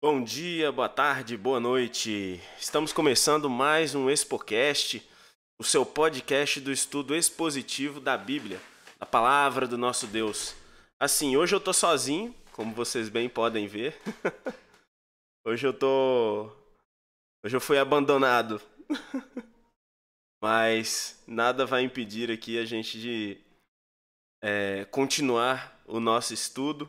Bom dia, boa tarde, boa noite. Estamos começando mais um ExpoCast, o seu podcast do estudo expositivo da Bíblia, a palavra do nosso Deus. Assim, hoje eu tô sozinho, como vocês bem podem ver. hoje eu tô Hoje eu fui abandonado. Mas nada vai impedir aqui a gente de é, continuar o nosso estudo.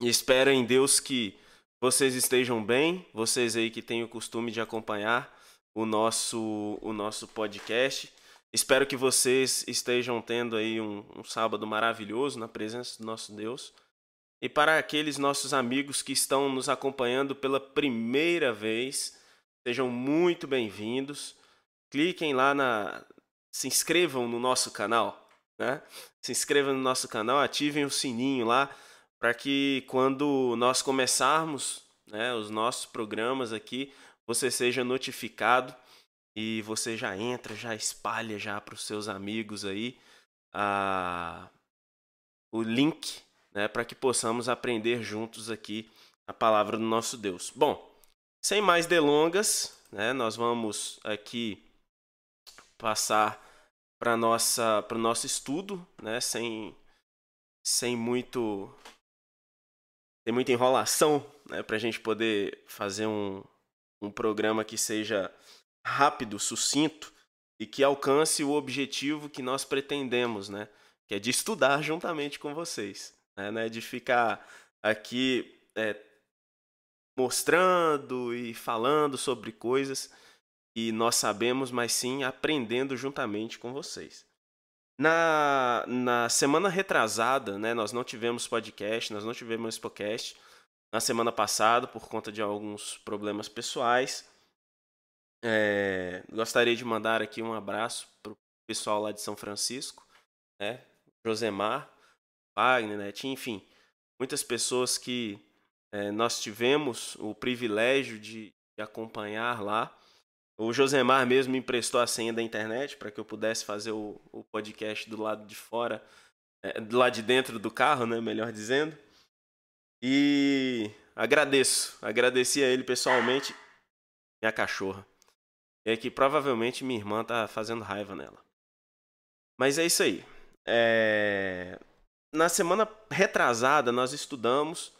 E espero em Deus que vocês estejam bem, vocês aí que têm o costume de acompanhar o nosso, o nosso podcast. Espero que vocês estejam tendo aí um, um sábado maravilhoso na presença do nosso Deus. E para aqueles nossos amigos que estão nos acompanhando pela primeira vez, sejam muito bem-vindos. Cliquem lá na. Se inscrevam no nosso canal, né? Se inscrevam no nosso canal, ativem o sininho lá para que quando nós começarmos né, os nossos programas aqui, você seja notificado e você já entra, já espalha já para os seus amigos aí a, o link né, para que possamos aprender juntos aqui a palavra do nosso Deus. Bom, sem mais delongas, né, nós vamos aqui passar para nossa para o nosso estudo, né, sem sem muito tem muita enrolação né, para a gente poder fazer um, um programa que seja rápido, sucinto e que alcance o objetivo que nós pretendemos, né? Que é de estudar juntamente com vocês, né? Não é de ficar aqui é, mostrando e falando sobre coisas que nós sabemos, mas sim aprendendo juntamente com vocês. Na, na semana retrasada, né, nós não tivemos podcast, nós não tivemos podcast na semana passada por conta de alguns problemas pessoais. É, gostaria de mandar aqui um abraço para o pessoal lá de São Francisco, né, Josemar, Wagner, né, enfim, muitas pessoas que é, nós tivemos o privilégio de, de acompanhar lá. O Josemar mesmo me emprestou a senha da internet para que eu pudesse fazer o, o podcast do lado de fora, é, do lado de dentro do carro, né, melhor dizendo. E agradeço, agradeci a ele pessoalmente, minha cachorra. É que provavelmente minha irmã tá fazendo raiva nela. Mas é isso aí. É... Na semana retrasada nós estudamos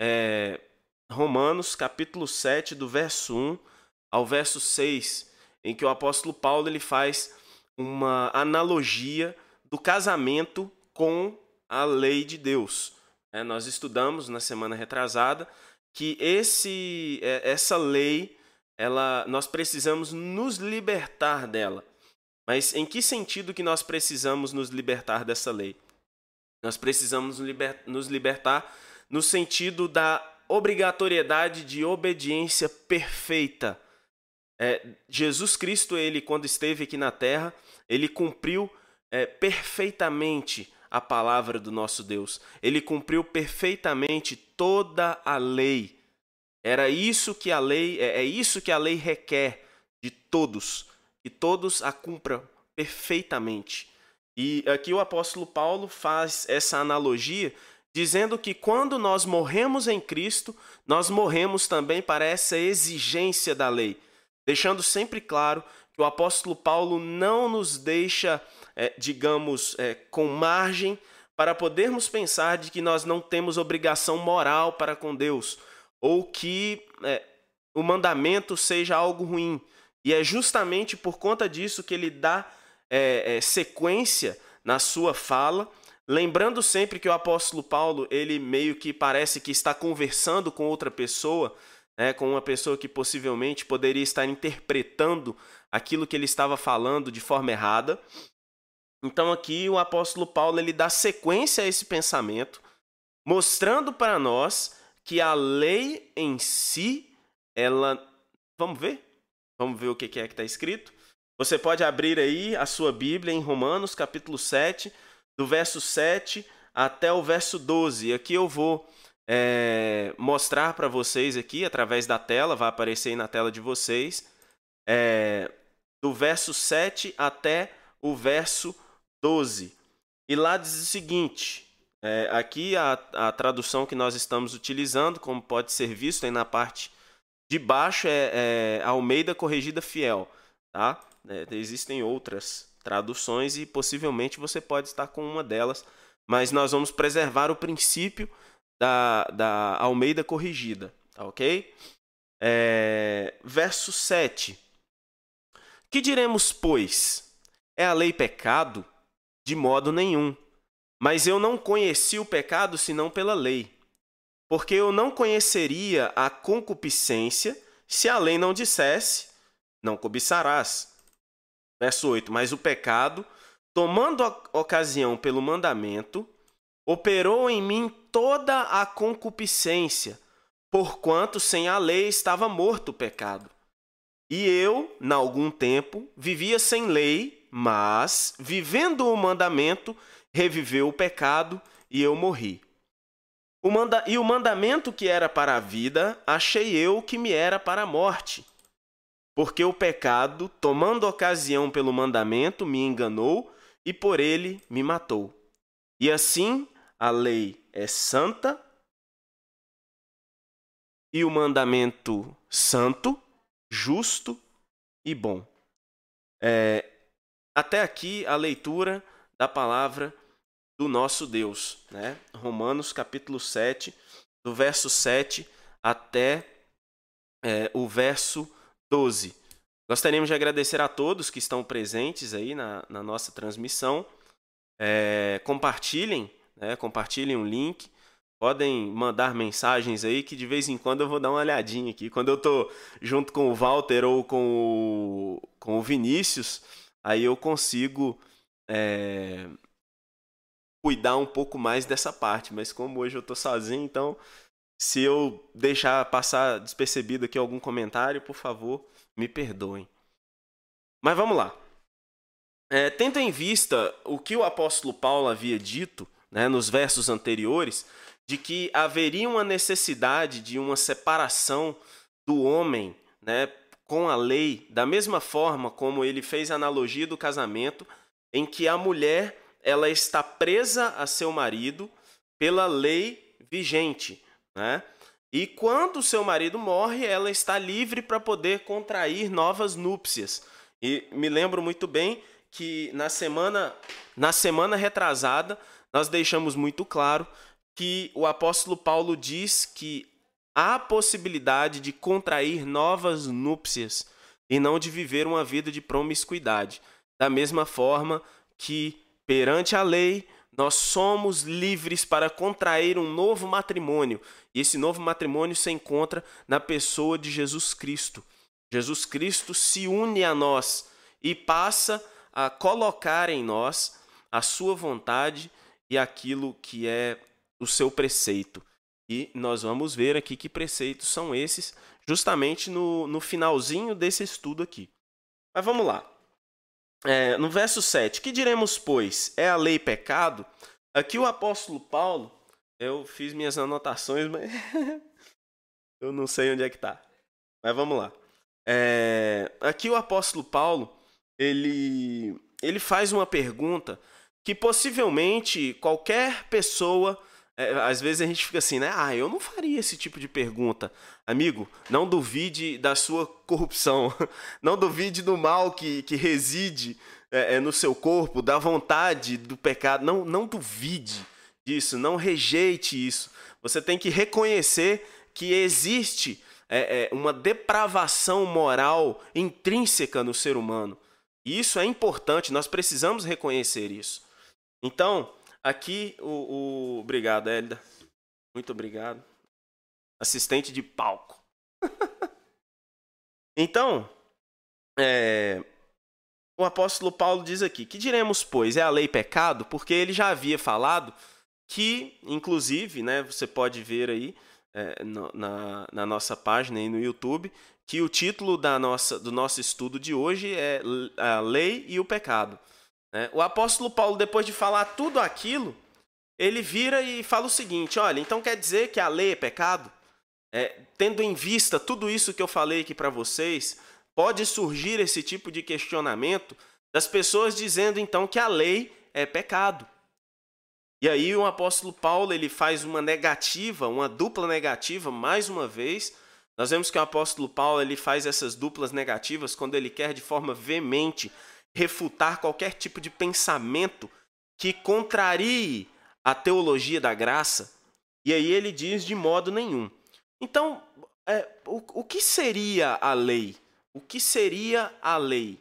é... Romanos capítulo 7, do verso 1 ao verso 6, em que o apóstolo Paulo ele faz uma analogia do casamento com a lei de Deus. É, nós estudamos na semana retrasada que esse, é, essa lei, ela, nós precisamos nos libertar dela. Mas em que sentido que nós precisamos nos libertar dessa lei? Nós precisamos nos libertar no sentido da obrigatoriedade de obediência perfeita é, Jesus Cristo, ele quando esteve aqui na terra, ele cumpriu é, perfeitamente a palavra do nosso Deus. Ele cumpriu perfeitamente toda a lei. Era isso que a lei é, é isso que a lei requer de todos, que todos a cumpram perfeitamente. E aqui o apóstolo Paulo faz essa analogia dizendo que quando nós morremos em Cristo, nós morremos também para essa exigência da lei deixando sempre claro que o apóstolo Paulo não nos deixa, é, digamos, é, com margem para podermos pensar de que nós não temos obrigação moral para com Deus, ou que é, o mandamento seja algo ruim. E é justamente por conta disso que ele dá é, é, sequência na sua fala, lembrando sempre que o apóstolo Paulo, ele meio que parece que está conversando com outra pessoa, né, com uma pessoa que possivelmente poderia estar interpretando aquilo que ele estava falando de forma errada. Então aqui o apóstolo Paulo ele dá sequência a esse pensamento, mostrando para nós que a lei em si, ela, vamos ver, vamos ver o que é que está escrito. Você pode abrir aí a sua Bíblia em Romanos capítulo 7, do verso 7 até o verso 12. Aqui eu vou é, mostrar para vocês aqui através da tela, vai aparecer aí na tela de vocês, é, do verso 7 até o verso 12. E lá diz o seguinte: É, aqui a, a tradução que nós estamos utilizando, como pode ser visto aí na parte de baixo, é, é Almeida Corrigida Fiel. Tá? Existem outras traduções e possivelmente você pode estar com uma delas, mas nós vamos preservar o princípio da, da Almeida Corrigida, tá ok? É, verso 7. Que diremos, pois? É a lei pecado? De modo nenhum. Mas eu não conheci o pecado senão pela lei. Porque eu não conheceria a concupiscência se a lei não dissesse: não cobiçarás. Verso 8: Mas o pecado, tomando ocasião pelo mandamento, operou em mim toda a concupiscência, porquanto sem a lei estava morto o pecado. E eu, na algum tempo, vivia sem lei, mas, vivendo o mandamento, reviveu o pecado e eu morri. O manda... E o mandamento que era para a vida, achei eu que me era para a morte. Porque o pecado, tomando ocasião pelo mandamento, me enganou e por ele me matou. E assim a lei é santa e o mandamento santo, justo e bom. É, até aqui a leitura da palavra do nosso Deus. Né? Romanos capítulo 7, do verso 7 até é, o verso 12. Gostaríamos de agradecer a todos que estão presentes aí na, na nossa transmissão. É, compartilhem, né? compartilhem o link. Podem mandar mensagens aí que de vez em quando eu vou dar uma olhadinha aqui. Quando eu tô junto com o Walter ou com o, com o Vinícius, aí eu consigo é, cuidar um pouco mais dessa parte, mas como hoje eu estou sozinho, então se eu deixar passar despercebido aqui algum comentário, por favor, me perdoem. Mas vamos lá. É, tendo em vista o que o apóstolo Paulo havia dito né, nos versos anteriores, de que haveria uma necessidade de uma separação do homem né, com a lei, da mesma forma como ele fez a analogia do casamento, em que a mulher ela está presa a seu marido pela lei vigente, né? E quando seu marido morre, ela está livre para poder contrair novas núpcias. E me lembro muito bem que na semana na semana retrasada nós deixamos muito claro que o apóstolo Paulo diz que há possibilidade de contrair novas núpcias e não de viver uma vida de promiscuidade. Da mesma forma que Perante a lei, nós somos livres para contrair um novo matrimônio. E esse novo matrimônio se encontra na pessoa de Jesus Cristo. Jesus Cristo se une a nós e passa a colocar em nós a sua vontade e aquilo que é o seu preceito. E nós vamos ver aqui que preceitos são esses, justamente no, no finalzinho desse estudo aqui. Mas vamos lá. É, no verso 7, que diremos, pois? É a lei pecado? Aqui o apóstolo Paulo, eu fiz minhas anotações, mas eu não sei onde é que está. Mas vamos lá. É, aqui o apóstolo Paulo, ele, ele faz uma pergunta que possivelmente qualquer pessoa é, às vezes a gente fica assim, né? Ah, eu não faria esse tipo de pergunta. Amigo, não duvide da sua corrupção. Não duvide do mal que, que reside é, é, no seu corpo, da vontade do pecado. Não, não duvide disso, não rejeite isso. Você tem que reconhecer que existe é, é, uma depravação moral intrínseca no ser humano. E isso é importante, nós precisamos reconhecer isso. Então, Aqui, o, o... Obrigado, Hélida. Muito obrigado. Assistente de palco. então, é... o apóstolo Paulo diz aqui: Que diremos, pois? É a lei pecado? Porque ele já havia falado que, inclusive, né, você pode ver aí é, no, na, na nossa página aí no YouTube, que o título da nossa, do nosso estudo de hoje é A Lei e o Pecado. Né? O apóstolo Paulo, depois de falar tudo aquilo, ele vira e fala o seguinte: olha, então quer dizer que a lei é pecado? É, tendo em vista tudo isso que eu falei aqui para vocês, pode surgir esse tipo de questionamento das pessoas dizendo então que a lei é pecado. E aí o apóstolo Paulo ele faz uma negativa, uma dupla negativa, mais uma vez. Nós vemos que o apóstolo Paulo ele faz essas duplas negativas quando ele quer de forma veemente refutar qualquer tipo de pensamento que contrarie a teologia da graça. E aí ele diz de modo nenhum. Então, é, o, o que seria a lei? O que seria a lei?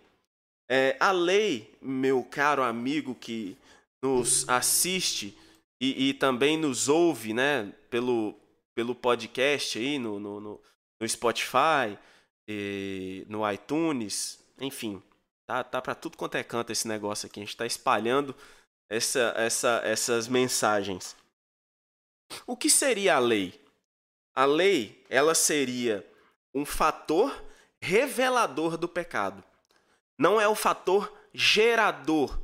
É, a lei, meu caro amigo que nos assiste e, e, também nos ouve né, pelo, pelo podcast aí no, no, no Spotify, no iTunes, enfim, tá, tá para tudo quanto é canto esse negócio aqui. A gente está espalhando essa, essa, essas mensagens. O que seria a lei? A lei, ela seria um fator revelador do pecado. Não é o fator gerador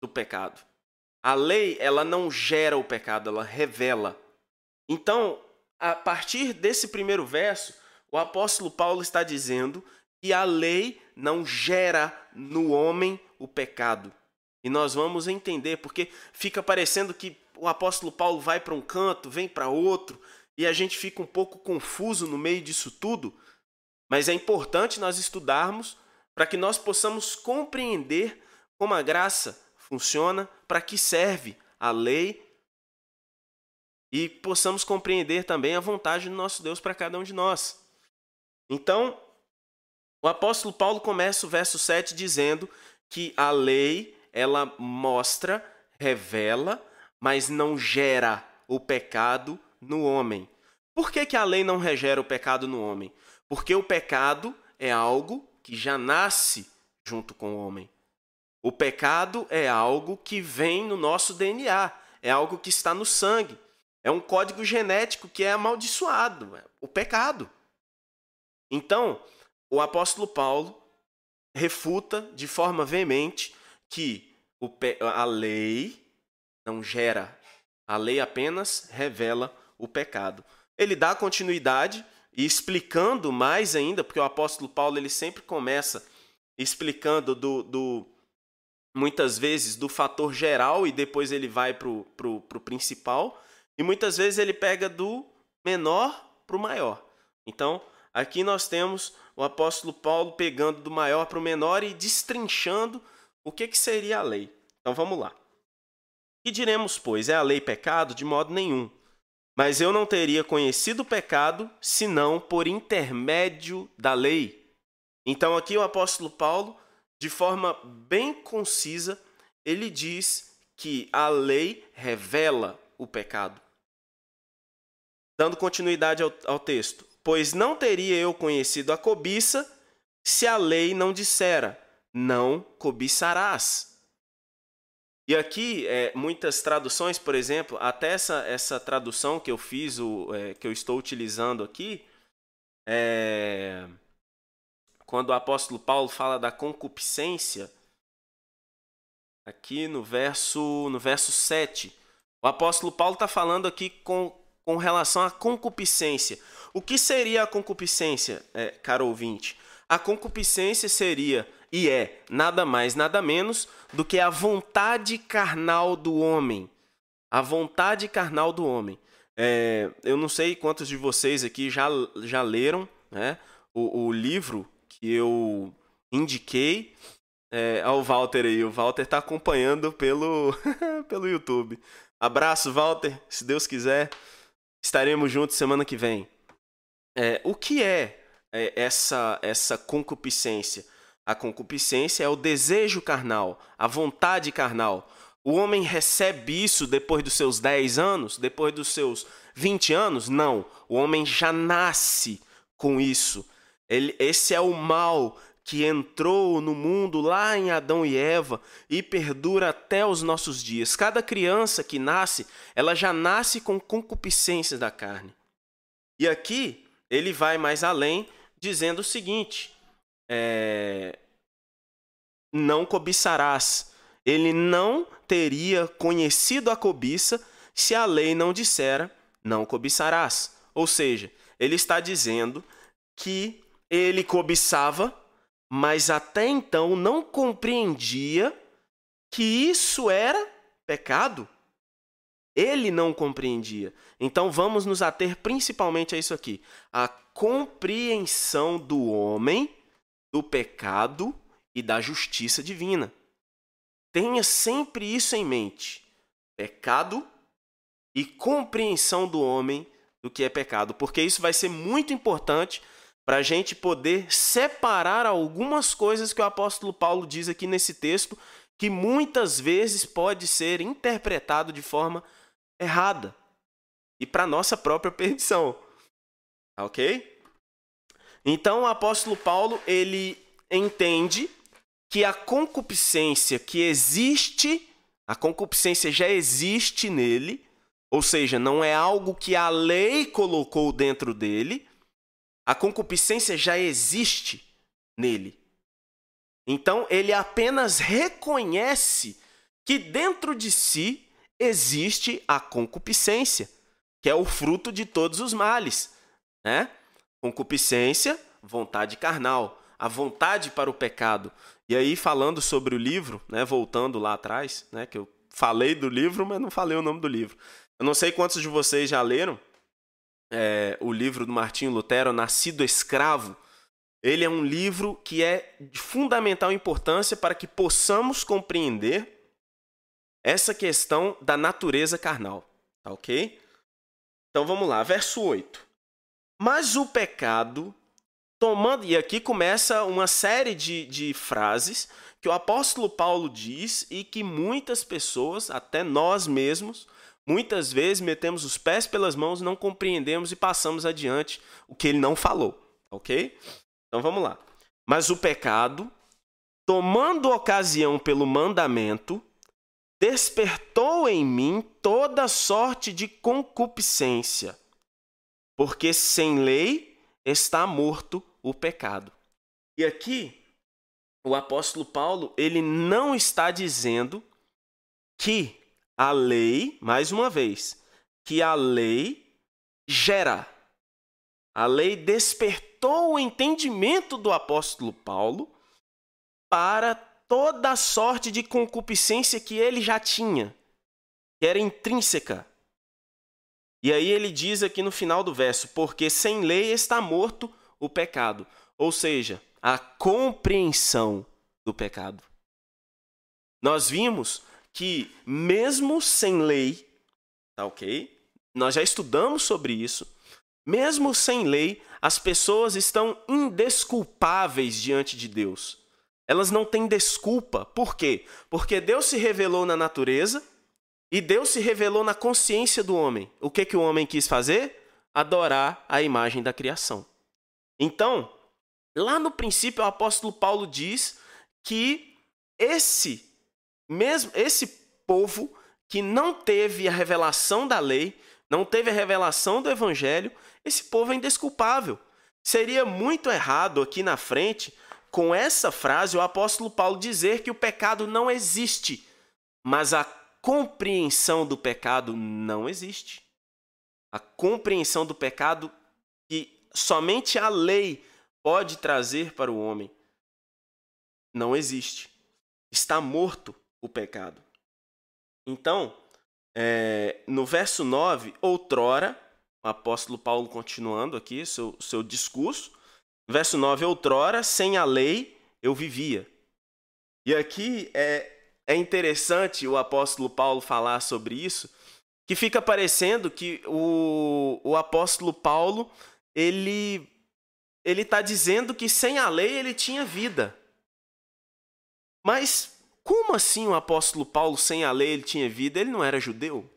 do pecado. A lei, ela não gera o pecado, ela revela. Então, a partir desse primeiro verso, o apóstolo Paulo está dizendo que a lei não gera no homem o pecado. E nós vamos entender, porque fica parecendo que o apóstolo Paulo vai para um canto, vem para outro, e a gente fica um pouco confuso no meio disso tudo. Mas é importante nós estudarmos para que nós possamos compreender como a graça funciona, para que serve a lei e possamos compreender também a vontade do nosso Deus para cada um de nós. Então, o apóstolo Paulo começa o verso 7 dizendo que a lei ela mostra, revela, mas não gera o pecado no homem. Por que, que a lei não regera o pecado no homem? Porque o pecado é algo que já nasce junto com o homem. O pecado é algo que vem no nosso DNA, é algo que está no sangue. É um código genético que é amaldiçoado, é o pecado. Então, o apóstolo Paulo refuta de forma veemente que a lei não gera, a lei apenas revela o pecado. Ele dá continuidade e explicando mais ainda, porque o apóstolo Paulo ele sempre começa explicando do, do muitas vezes do fator geral e depois ele vai para o principal, e muitas vezes ele pega do menor para o maior. Então, aqui nós temos o apóstolo Paulo pegando do maior para o menor e destrinchando o que, que seria a lei? Então vamos lá. E diremos, pois, é a lei pecado? De modo nenhum. Mas eu não teria conhecido o pecado senão por intermédio da lei. Então aqui o apóstolo Paulo, de forma bem concisa, ele diz que a lei revela o pecado. Dando continuidade ao, ao texto. Pois não teria eu conhecido a cobiça se a lei não dissera não cobiçarás. E aqui, é, muitas traduções, por exemplo, até essa, essa tradução que eu fiz, o, é, que eu estou utilizando aqui, é, quando o apóstolo Paulo fala da concupiscência, aqui no verso, no verso 7, o apóstolo Paulo está falando aqui com, com relação à concupiscência. O que seria a concupiscência, é, caro ouvinte? A concupiscência seria e é nada mais, nada menos do que a vontade carnal do homem. A vontade carnal do homem. É, eu não sei quantos de vocês aqui já, já leram né, o, o livro que eu indiquei é, ao Walter aí. O Walter está acompanhando pelo, pelo YouTube. Abraço, Walter. Se Deus quiser, estaremos juntos semana que vem. É, o que é, é essa, essa concupiscência? A concupiscência é o desejo carnal, a vontade carnal. O homem recebe isso depois dos seus 10 anos, depois dos seus 20 anos? Não. O homem já nasce com isso. Ele, esse é o mal que entrou no mundo lá em Adão e Eva e perdura até os nossos dias. Cada criança que nasce, ela já nasce com concupiscências da carne. E aqui ele vai mais além, dizendo o seguinte: é, não cobiçarás. Ele não teria conhecido a cobiça se a lei não dissera não cobiçarás. Ou seja, ele está dizendo que ele cobiçava, mas até então não compreendia que isso era pecado. Ele não compreendia. Então vamos nos ater principalmente a isso aqui: a compreensão do homem do pecado e da justiça divina. Tenha sempre isso em mente: pecado e compreensão do homem do que é pecado, porque isso vai ser muito importante para a gente poder separar algumas coisas que o apóstolo Paulo diz aqui nesse texto, que muitas vezes pode ser interpretado de forma errada e para nossa própria perdição. Ok? Então o apóstolo Paulo ele entende que a concupiscência que existe, a concupiscência já existe nele, ou seja, não é algo que a lei colocou dentro dele, a concupiscência já existe nele. Então ele apenas reconhece que dentro de si existe a concupiscência, que é o fruto de todos os males, né? Concupiscência, vontade carnal, a vontade para o pecado. E aí falando sobre o livro, né, voltando lá atrás, né, que eu falei do livro, mas não falei o nome do livro. Eu não sei quantos de vocês já leram é, o livro do Martinho Lutero, Nascido Escravo. Ele é um livro que é de fundamental importância para que possamos compreender essa questão da natureza carnal. Tá ok? Então vamos lá, verso 8. Mas o pecado, tomando. E aqui começa uma série de, de frases que o apóstolo Paulo diz e que muitas pessoas, até nós mesmos, muitas vezes metemos os pés pelas mãos, não compreendemos e passamos adiante o que ele não falou. Ok? Então vamos lá. Mas o pecado, tomando ocasião pelo mandamento, despertou em mim toda sorte de concupiscência, porque sem lei está morto o pecado. E aqui o apóstolo Paulo, ele não está dizendo que a lei, mais uma vez, que a lei gera. A lei despertou o entendimento do apóstolo Paulo para toda a sorte de concupiscência que ele já tinha, que era intrínseca. E aí ele diz aqui no final do verso: porque sem lei está morto o pecado, ou seja, a compreensão do pecado. Nós vimos que mesmo sem lei, tá ok? Nós já estudamos sobre isso. Mesmo sem lei, as pessoas estão indesculpáveis diante de Deus. Elas não têm desculpa. Por quê? Porque Deus se revelou na natureza e Deus se revelou na consciência do homem. O que, que o homem quis fazer? Adorar a imagem da criação. Então, lá no princípio, o apóstolo Paulo diz que esse mesmo esse povo que não teve a revelação da lei, não teve a revelação do evangelho, esse povo é indesculpável. Seria muito errado aqui na frente com essa frase, o apóstolo Paulo dizer que o pecado não existe, mas a compreensão do pecado não existe. A compreensão do pecado que somente a lei pode trazer para o homem não existe. Está morto o pecado. Então, é, no verso 9, outrora, o apóstolo Paulo continuando aqui seu, seu discurso, Verso 9: Outrora, sem a lei, eu vivia. E aqui é, é interessante o apóstolo Paulo falar sobre isso, que fica parecendo que o, o apóstolo Paulo ele ele está dizendo que sem a lei ele tinha vida. Mas como assim o apóstolo Paulo sem a lei ele tinha vida? Ele não era judeu?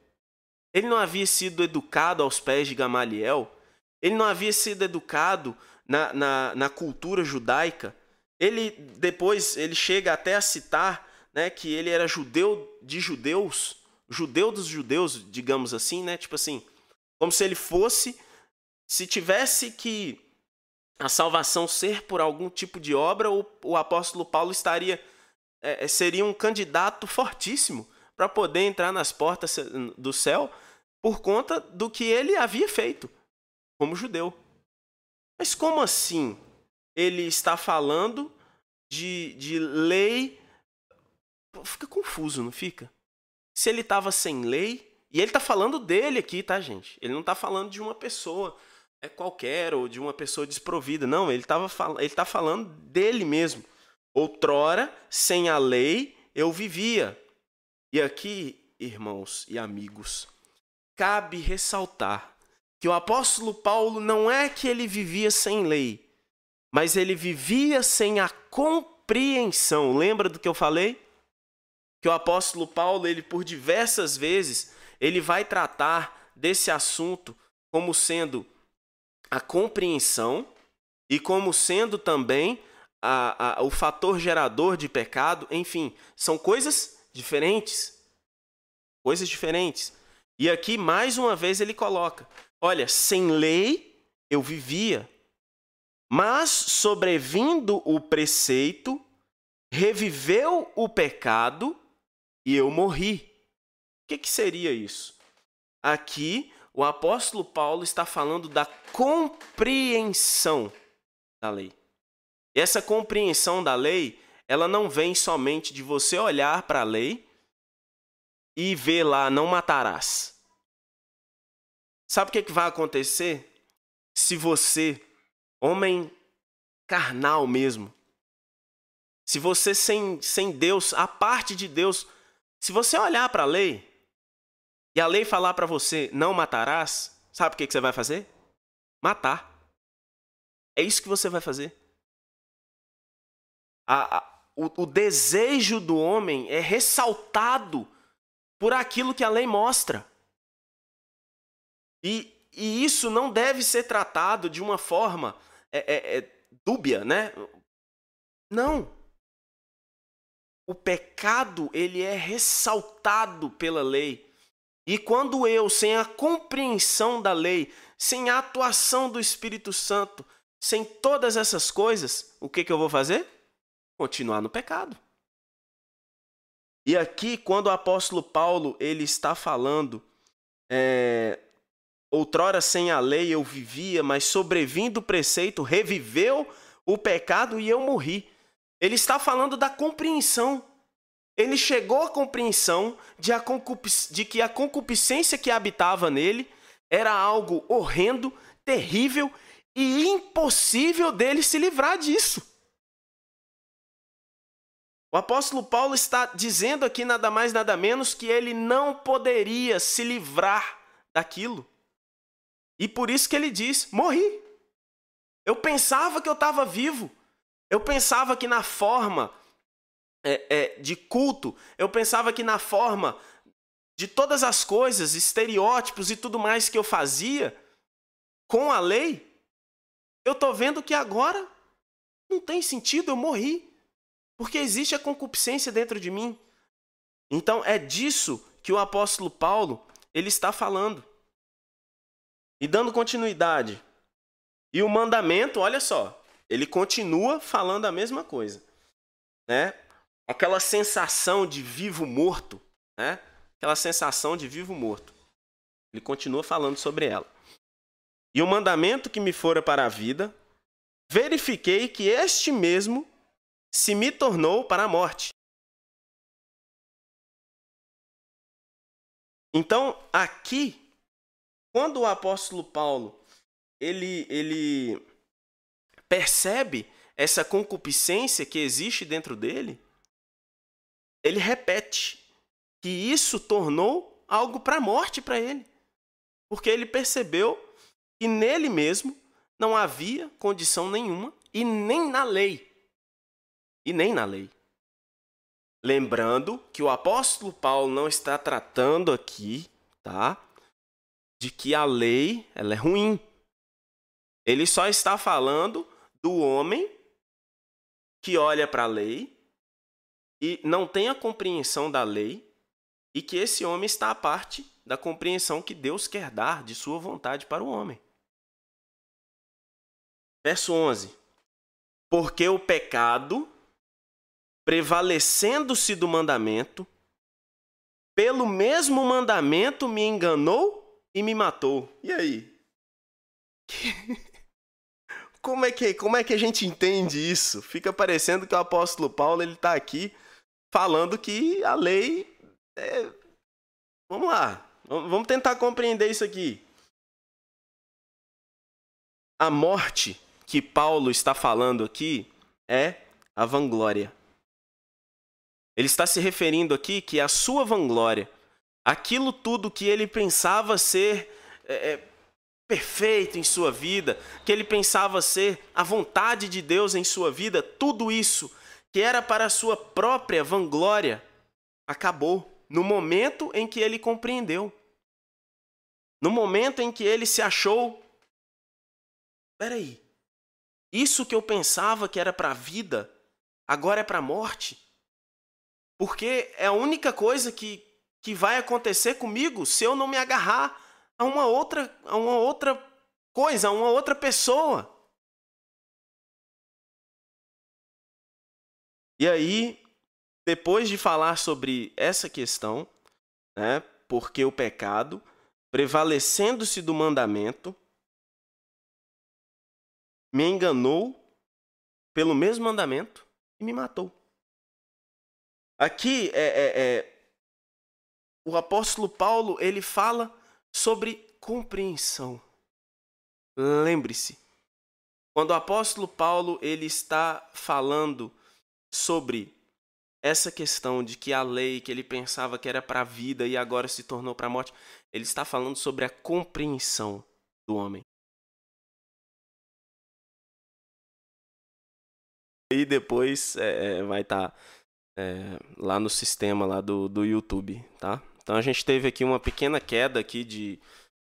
Ele não havia sido educado aos pés de Gamaliel? Ele não havia sido educado na, na, na cultura judaica. Ele depois ele chega até a citar né, que ele era judeu de judeus, judeu dos judeus, digamos assim, né? Tipo assim, como se ele fosse, se tivesse que a salvação ser por algum tipo de obra, o, o apóstolo Paulo estaria é, é seria um candidato fortíssimo para poder entrar nas portas do céu por conta do que ele havia feito como judeu. Mas como assim? Ele está falando de, de lei. Fica confuso, não fica? Se ele estava sem lei, E ele está falando dele aqui, tá, gente? Ele não está falando de uma pessoa é qualquer ou de uma pessoa desprovida. Não, ele estava ele está falando dele mesmo. Outrora, sem a lei, eu vivia. E aqui, irmãos e amigos, cabe ressaltar que o apóstolo Paulo não é que ele vivia sem lei, mas ele vivia sem a compreensão. Lembra do que eu falei? Que o apóstolo Paulo, ele por diversas vezes, ele vai tratar desse assunto como sendo a compreensão e como sendo também a, a, o fator gerador de pecado. Enfim, são coisas diferentes. Coisas diferentes. E aqui, mais uma vez, ele coloca: olha, sem lei eu vivia, mas sobrevindo o preceito, reviveu o pecado e eu morri. O que, que seria isso? Aqui, o apóstolo Paulo está falando da compreensão da lei. Essa compreensão da lei, ela não vem somente de você olhar para a lei e ver lá, não matarás. Sabe o que, que vai acontecer? Se você, homem carnal mesmo, se você sem, sem Deus, a parte de Deus, se você olhar para a lei e a lei falar para você não matarás, sabe o que, que você vai fazer? Matar. É isso que você vai fazer. A, a, o, o desejo do homem é ressaltado por aquilo que a lei mostra. E, e isso não deve ser tratado de uma forma é, é, é, dúbia, né? Não. O pecado ele é ressaltado pela lei. E quando eu, sem a compreensão da lei, sem a atuação do Espírito Santo, sem todas essas coisas, o que, que eu vou fazer? Continuar no pecado. E aqui, quando o apóstolo Paulo ele está falando é, Outrora sem a lei eu vivia, mas sobrevindo o preceito, reviveu o pecado e eu morri. Ele está falando da compreensão. Ele chegou à compreensão de, a de que a concupiscência que habitava nele era algo horrendo, terrível e impossível dele se livrar disso. O apóstolo Paulo está dizendo aqui nada mais nada menos que ele não poderia se livrar daquilo. E por isso que ele diz: morri. Eu pensava que eu estava vivo. Eu pensava que na forma é, é, de culto, eu pensava que na forma de todas as coisas, estereótipos e tudo mais que eu fazia com a lei, eu estou vendo que agora não tem sentido, eu morri. Porque existe a concupiscência dentro de mim. Então é disso que o apóstolo Paulo ele está falando. E dando continuidade. E o mandamento, olha só, ele continua falando a mesma coisa, né? Aquela sensação de vivo morto, né? Aquela sensação de vivo morto. Ele continua falando sobre ela. E o mandamento que me fora para a vida, verifiquei que este mesmo se me tornou para a morte. Então, aqui quando o apóstolo Paulo ele, ele percebe essa concupiscência que existe dentro dele, ele repete que isso tornou algo para a morte para ele. Porque ele percebeu que nele mesmo não havia condição nenhuma e nem na lei. E nem na lei. Lembrando que o apóstolo Paulo não está tratando aqui, tá? de que a lei ela é ruim. Ele só está falando do homem que olha para a lei e não tem a compreensão da lei e que esse homem está à parte da compreensão que Deus quer dar de sua vontade para o homem. Verso 11. Porque o pecado, prevalecendo-se do mandamento, pelo mesmo mandamento me enganou e me matou. E aí? Como é que como é que a gente entende isso? Fica parecendo que o apóstolo Paulo ele está aqui falando que a lei é... vamos lá, Vamos tentar compreender isso aqui. A morte que Paulo está falando aqui é a vanglória. Ele está se referindo aqui que a sua vanglória, aquilo tudo que ele pensava ser é, é, perfeito em sua vida, que ele pensava ser a vontade de Deus em sua vida, tudo isso que era para a sua própria vanglória, acabou no momento em que ele compreendeu. No momento em que ele se achou. Peraí, isso que eu pensava que era para a vida, agora é para a morte? Porque é a única coisa que, que vai acontecer comigo se eu não me agarrar a uma outra, a uma outra coisa, a uma outra pessoa. E aí, depois de falar sobre essa questão, né, porque o pecado, prevalecendo-se do mandamento, me enganou pelo mesmo mandamento e me matou. Aqui é, é, é, o apóstolo Paulo ele fala sobre compreensão. Lembre-se, quando o apóstolo Paulo ele está falando sobre essa questão de que a lei que ele pensava que era para a vida e agora se tornou para a morte, ele está falando sobre a compreensão do homem. E depois é, é vai estar tá é, lá no sistema lá do, do YouTube, tá? Então a gente teve aqui uma pequena queda aqui de,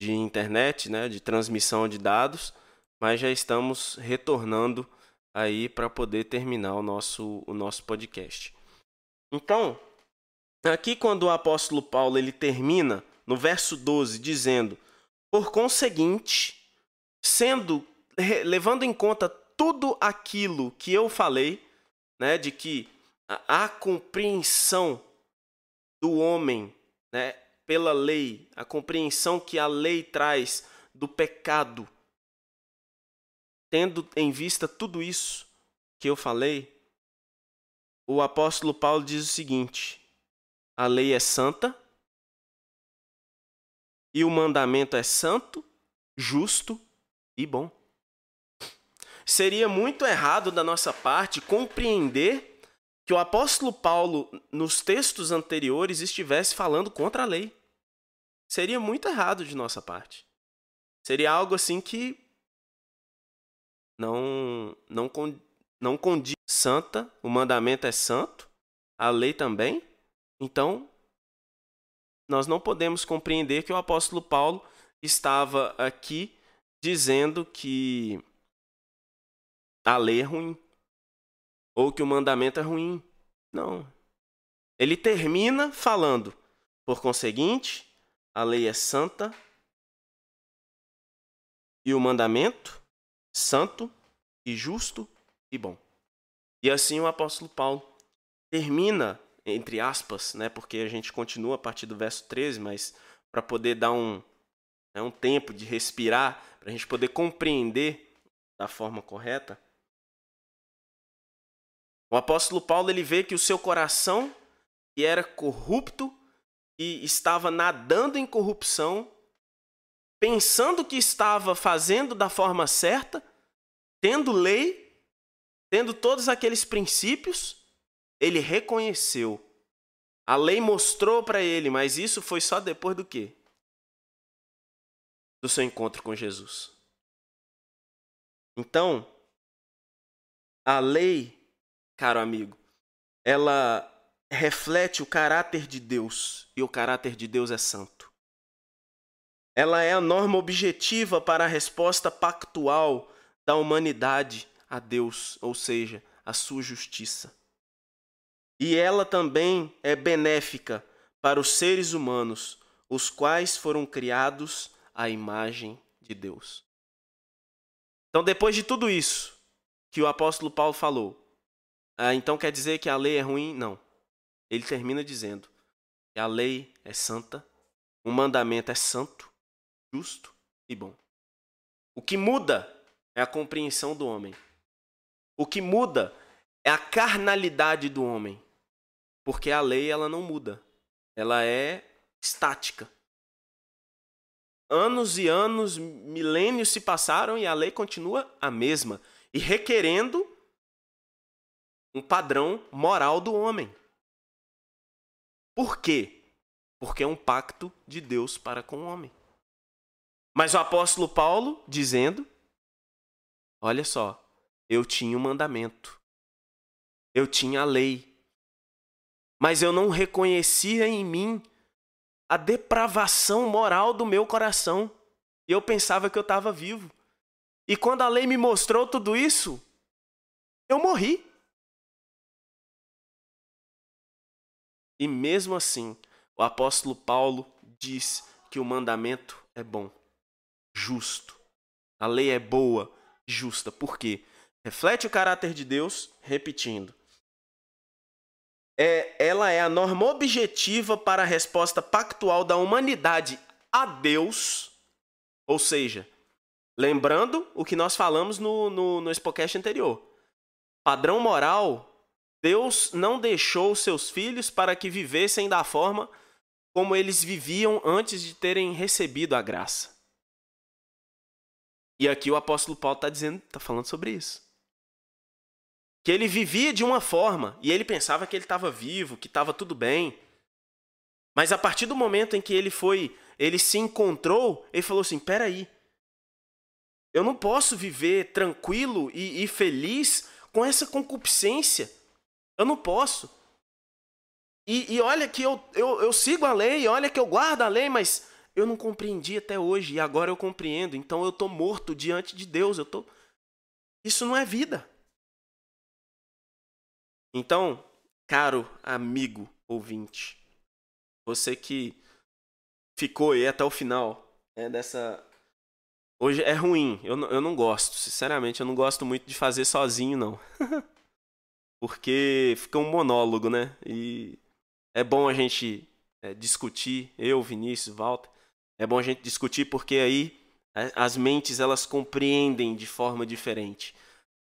de internet, né, de transmissão de dados, mas já estamos retornando aí para poder terminar o nosso, o nosso podcast. Então, aqui quando o apóstolo Paulo ele termina no verso 12 dizendo: "Por conseguinte, sendo levando em conta tudo aquilo que eu falei, né, de que a, compreensão do homem né, pela lei, a compreensão que a lei traz do pecado, tendo em vista tudo isso que eu falei, o apóstolo Paulo diz o seguinte: a lei é santa e o mandamento é santo, justo e bom. Seria muito errado da nossa parte compreender que o apóstolo Paulo, nos textos anteriores, estivesse falando contra a lei. Seria muito errado de nossa parte. Seria algo assim que não não não condiz santa, o mandamento é santo, a lei também. Então, nós não podemos compreender que o apóstolo Paulo estava aqui dizendo que a lei é ruim ou que o mandamento é ruim. Não. Ele termina falando: por conseguinte, a lei é santa e o mandamento santo e justo e bom. E assim o apóstolo Paulo termina, entre aspas, né, porque a gente continua a partir do verso 13, mas para poder dar um, né, um tempo de respirar, para a gente poder compreender da forma correta, o apóstolo Paulo ele vê que o seu coração, que era corrupto e estava nadando em corrupção, pensando que estava fazendo da forma certa, tendo lei, tendo todos aqueles princípios, ele reconheceu. A lei mostrou para ele, mas isso foi só depois do quê? Do seu encontro com Jesus. Então, a lei caro amigo, ela reflete o caráter de Deus e o caráter de Deus é santo. Ela é a norma objetiva para a resposta pactual da humanidade a Deus, ou seja, a sua justiça. E ela também é benéfica para os seres humanos, os quais foram criados à imagem de Deus. Então, depois de tudo isso que o apóstolo Paulo falou, ah, então quer dizer que a lei é ruim? Não. Ele termina dizendo que a lei é santa, o mandamento é santo, justo e bom. O que muda é a compreensão do homem. O que muda é a carnalidade do homem. Porque a lei ela não muda. Ela é estática. anos e anos, milênios se passaram e a lei continua a mesma e requerendo um padrão moral do homem. Por quê? Porque é um pacto de Deus para com o homem. Mas o apóstolo Paulo dizendo: Olha só, eu tinha o um mandamento, eu tinha a lei, mas eu não reconhecia em mim a depravação moral do meu coração. E eu pensava que eu estava vivo. E quando a lei me mostrou tudo isso, eu morri. E mesmo assim, o apóstolo Paulo diz que o mandamento é bom, justo. A lei é boa, justa. Por quê? Reflete o caráter de Deus, repetindo é, ela é a norma objetiva para a resposta pactual da humanidade a Deus, ou seja, lembrando o que nós falamos no, no, no Spocast anterior. Padrão moral, Deus não deixou seus filhos para que vivessem da forma como eles viviam antes de terem recebido a graça. E aqui o apóstolo Paulo está dizendo, está falando sobre isso que ele vivia de uma forma e ele pensava que ele estava vivo, que estava tudo bem. Mas a partir do momento em que ele foi, ele se encontrou, ele falou assim: peraí, eu não posso viver tranquilo e, e feliz com essa concupiscência. Eu não posso. E, e olha que eu, eu, eu sigo a lei, olha que eu guardo a lei, mas eu não compreendi até hoje e agora eu compreendo. Então eu estou morto diante de Deus. Eu tô... Isso não é vida. Então, caro amigo ouvinte, você que ficou aí até o final né, dessa. Hoje é ruim, eu eu não gosto, sinceramente, eu não gosto muito de fazer sozinho, não. Porque fica um monólogo, né? E é bom a gente é, discutir, eu, Vinícius, Walter, é bom a gente discutir porque aí é, as mentes elas compreendem de forma diferente,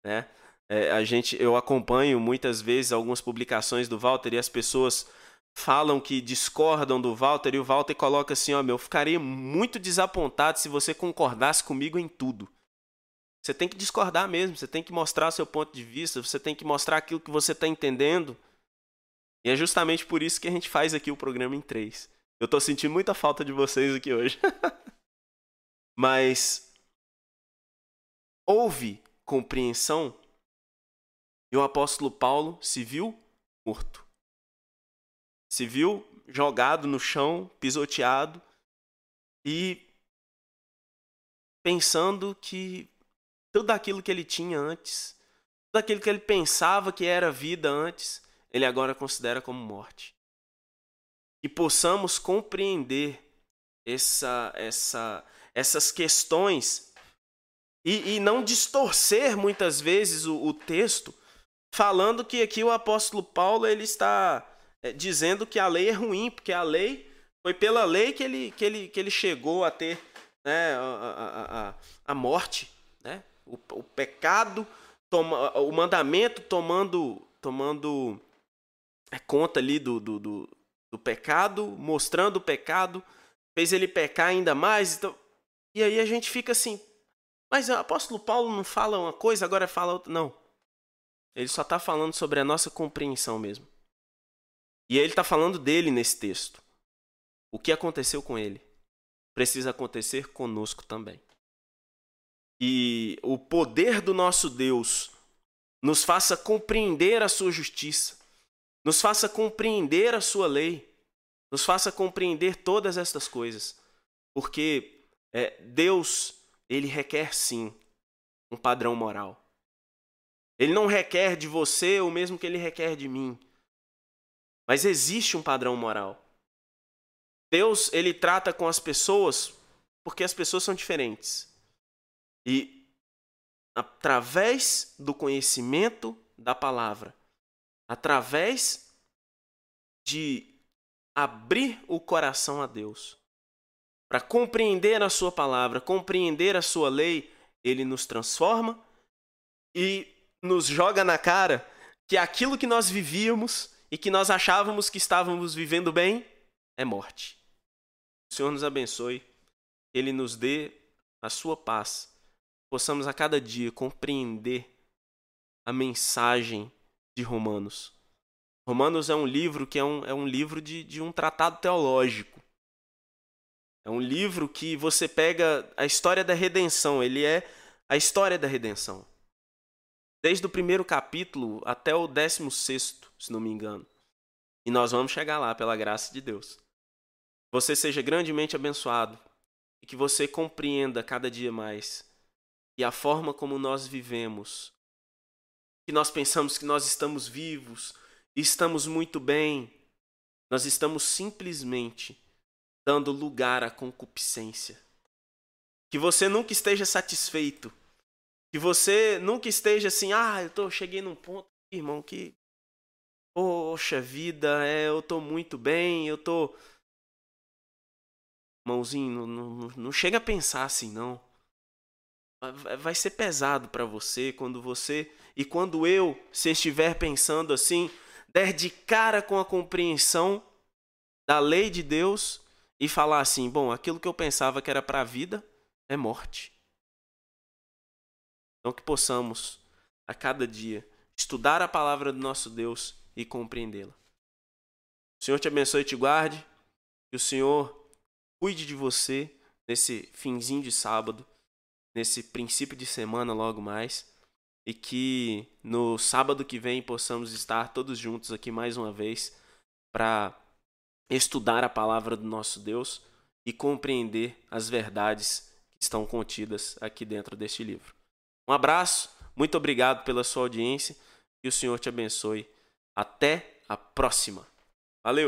né? É, a gente, eu acompanho muitas vezes algumas publicações do Walter e as pessoas falam que discordam do Walter e o Walter coloca assim, ó, meu, eu ficaria muito desapontado se você concordasse comigo em tudo. Você tem que discordar mesmo, você tem que mostrar seu ponto de vista, você tem que mostrar aquilo que você está entendendo. E é justamente por isso que a gente faz aqui o programa em três. Eu estou sentindo muita falta de vocês aqui hoje. Mas houve compreensão e o apóstolo Paulo se viu morto. Se viu jogado no chão, pisoteado e pensando que tudo aquilo que ele tinha antes, tudo aquilo que ele pensava que era vida antes, ele agora considera como morte. E possamos compreender essa, essa, essas questões e, e não distorcer muitas vezes o, o texto falando que aqui o apóstolo Paulo ele está é, dizendo que a lei é ruim, porque a lei foi pela lei que ele, que ele, que ele chegou a ter né, a, a, a morte, né? O, o pecado, toma, o mandamento tomando, tomando é, conta ali do, do, do, do pecado, mostrando o pecado, fez ele pecar ainda mais. Então, e aí a gente fica assim, mas o apóstolo Paulo não fala uma coisa, agora fala outra. Não. Ele só está falando sobre a nossa compreensão mesmo. E ele está falando dele nesse texto. O que aconteceu com ele precisa acontecer conosco também. E o poder do nosso Deus nos faça compreender a sua justiça, nos faça compreender a sua lei, nos faça compreender todas estas coisas. Porque é, Deus, ele requer sim um padrão moral. Ele não requer de você o mesmo que ele requer de mim. Mas existe um padrão moral. Deus, ele trata com as pessoas porque as pessoas são diferentes. E através do conhecimento da palavra, através de abrir o coração a Deus, para compreender a sua palavra, compreender a sua lei, ele nos transforma e nos joga na cara que aquilo que nós vivíamos e que nós achávamos que estávamos vivendo bem é morte. O Senhor nos abençoe. Ele nos dê a sua paz. Possamos a cada dia compreender a mensagem de Romanos. Romanos é um livro que é um, é um livro de, de um tratado teológico. É um livro que você pega a história da redenção, ele é a história da redenção. Desde o primeiro capítulo até o décimo sexto, se não me engano. E nós vamos chegar lá pela graça de Deus. Você seja grandemente abençoado e que você compreenda cada dia mais e a forma como nós vivemos, que nós pensamos que nós estamos vivos estamos muito bem, nós estamos simplesmente dando lugar à concupiscência. Que você nunca esteja satisfeito. Que você nunca esteja assim, ah, eu tô, cheguei num ponto, irmão, que poxa vida, é, eu tô muito bem, eu tô Mãozinho, não, não, não chega a pensar assim, não. Vai ser pesado para você quando você e quando eu, se estiver pensando assim, der de cara com a compreensão da lei de Deus e falar assim: bom, aquilo que eu pensava que era para a vida é morte. Então que possamos, a cada dia, estudar a palavra do nosso Deus e compreendê-la. O Senhor te abençoe e te guarde. Que o Senhor cuide de você nesse finzinho de sábado, nesse princípio de semana logo mais. E que no sábado que vem possamos estar todos juntos aqui mais uma vez para estudar a palavra do nosso Deus e compreender as verdades que estão contidas aqui dentro deste livro. Um abraço, muito obrigado pela sua audiência e o Senhor te abençoe. Até a próxima!